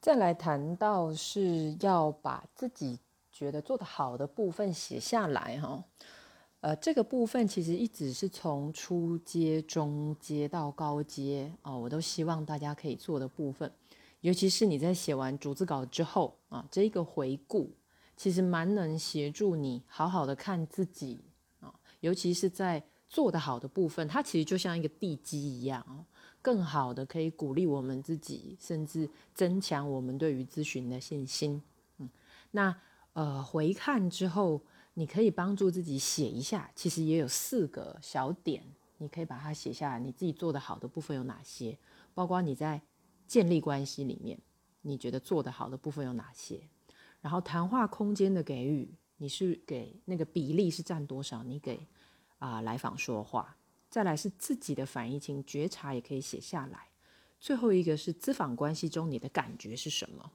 再来谈到是要把自己觉得做得好的部分写下来哈，呃，这个部分其实一直是从初阶、中阶到高阶哦，我都希望大家可以做的部分，尤其是你在写完逐字稿之后啊，这一个回顾其实蛮能协助你好好的看自己啊，尤其是在做得好的部分，它其实就像一个地基一样哦。更好的可以鼓励我们自己，甚至增强我们对于咨询的信心。嗯，那呃回看之后，你可以帮助自己写一下，其实也有四个小点，你可以把它写下来。你自己做的好的部分有哪些？包括你在建立关系里面，你觉得做的好的部分有哪些？然后谈话空间的给予，你是给那个比例是占多少？你给啊来访说话。再来是自己的反应，情觉察也可以写下来。最后一个是咨访关系中你的感觉是什么？